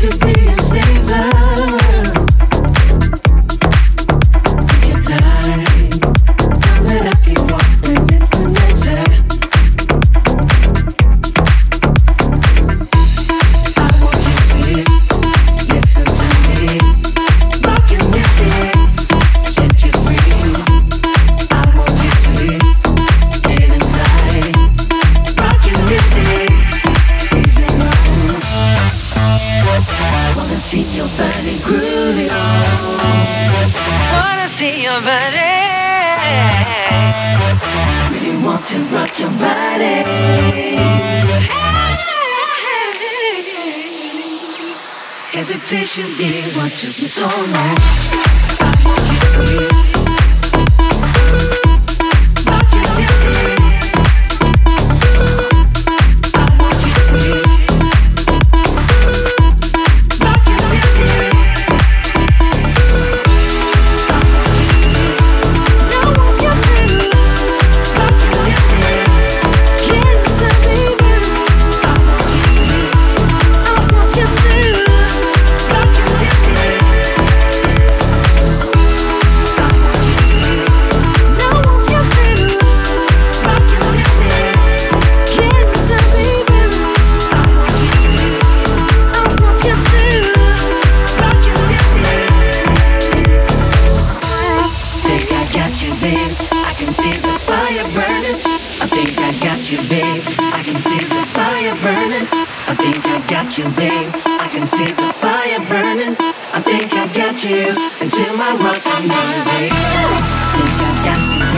to be your body groovy. Wanna see your body. Really want to rock your body. Hesitation is what took me so long. You, babe. I can see the fire burning. I think I got you into my rocking music. Think I got you, babe. Think I got you, babe. Fire burning. I think I got you,